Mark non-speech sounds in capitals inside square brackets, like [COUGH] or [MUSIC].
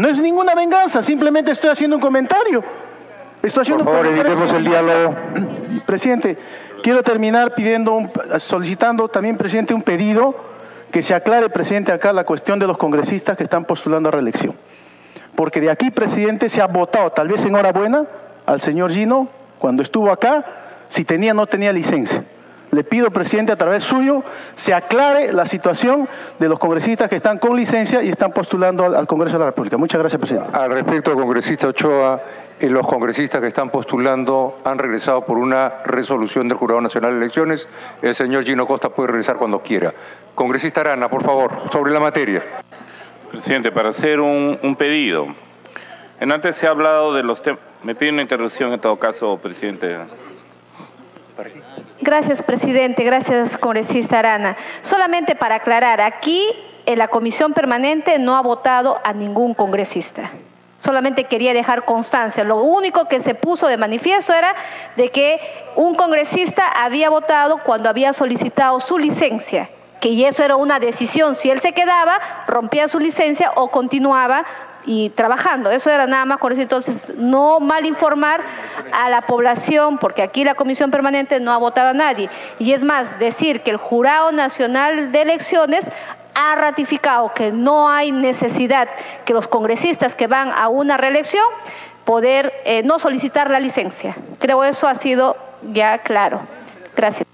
No es ninguna venganza, simplemente estoy haciendo un comentario. Estoy haciendo Por favor, un comentario evitemos el diálogo. [CLEARS THROAT] Presidente, quiero terminar pidiendo, un- solicitando también, presidente, un pedido que se aclare, presidente, acá la cuestión de los congresistas que están postulando a reelección. Porque de aquí, presidente, se ha votado, tal vez enhorabuena, al señor Gino, cuando estuvo acá, si tenía o no tenía licencia. Le pido, presidente, a través suyo, se aclare la situación de los congresistas que están con licencia y están postulando al, al Congreso de la República. Muchas gracias, presidente. Al respecto, congresista Ochoa, eh, los congresistas que están postulando han regresado por una resolución del Jurado Nacional de Elecciones. El señor Gino Costa puede regresar cuando quiera. Congresista Arana, por favor, sobre la materia. Presidente, para hacer un, un pedido. En antes se ha hablado de los temas. Me pide una interrupción en todo caso, presidente. Gracias, presidente. Gracias, congresista Arana. Solamente para aclarar, aquí en la comisión permanente no ha votado a ningún congresista. Solamente quería dejar constancia. Lo único que se puso de manifiesto era de que un congresista había votado cuando había solicitado su licencia, que y eso era una decisión. Si él se quedaba, rompía su licencia o continuaba y trabajando. Eso era nada más por eso. Entonces, no mal informar a la población, porque aquí la Comisión Permanente no ha votado a nadie. Y es más, decir que el Jurado Nacional de Elecciones ha ratificado que no hay necesidad que los congresistas que van a una reelección poder eh, no solicitar la licencia. Creo eso ha sido ya claro. Gracias.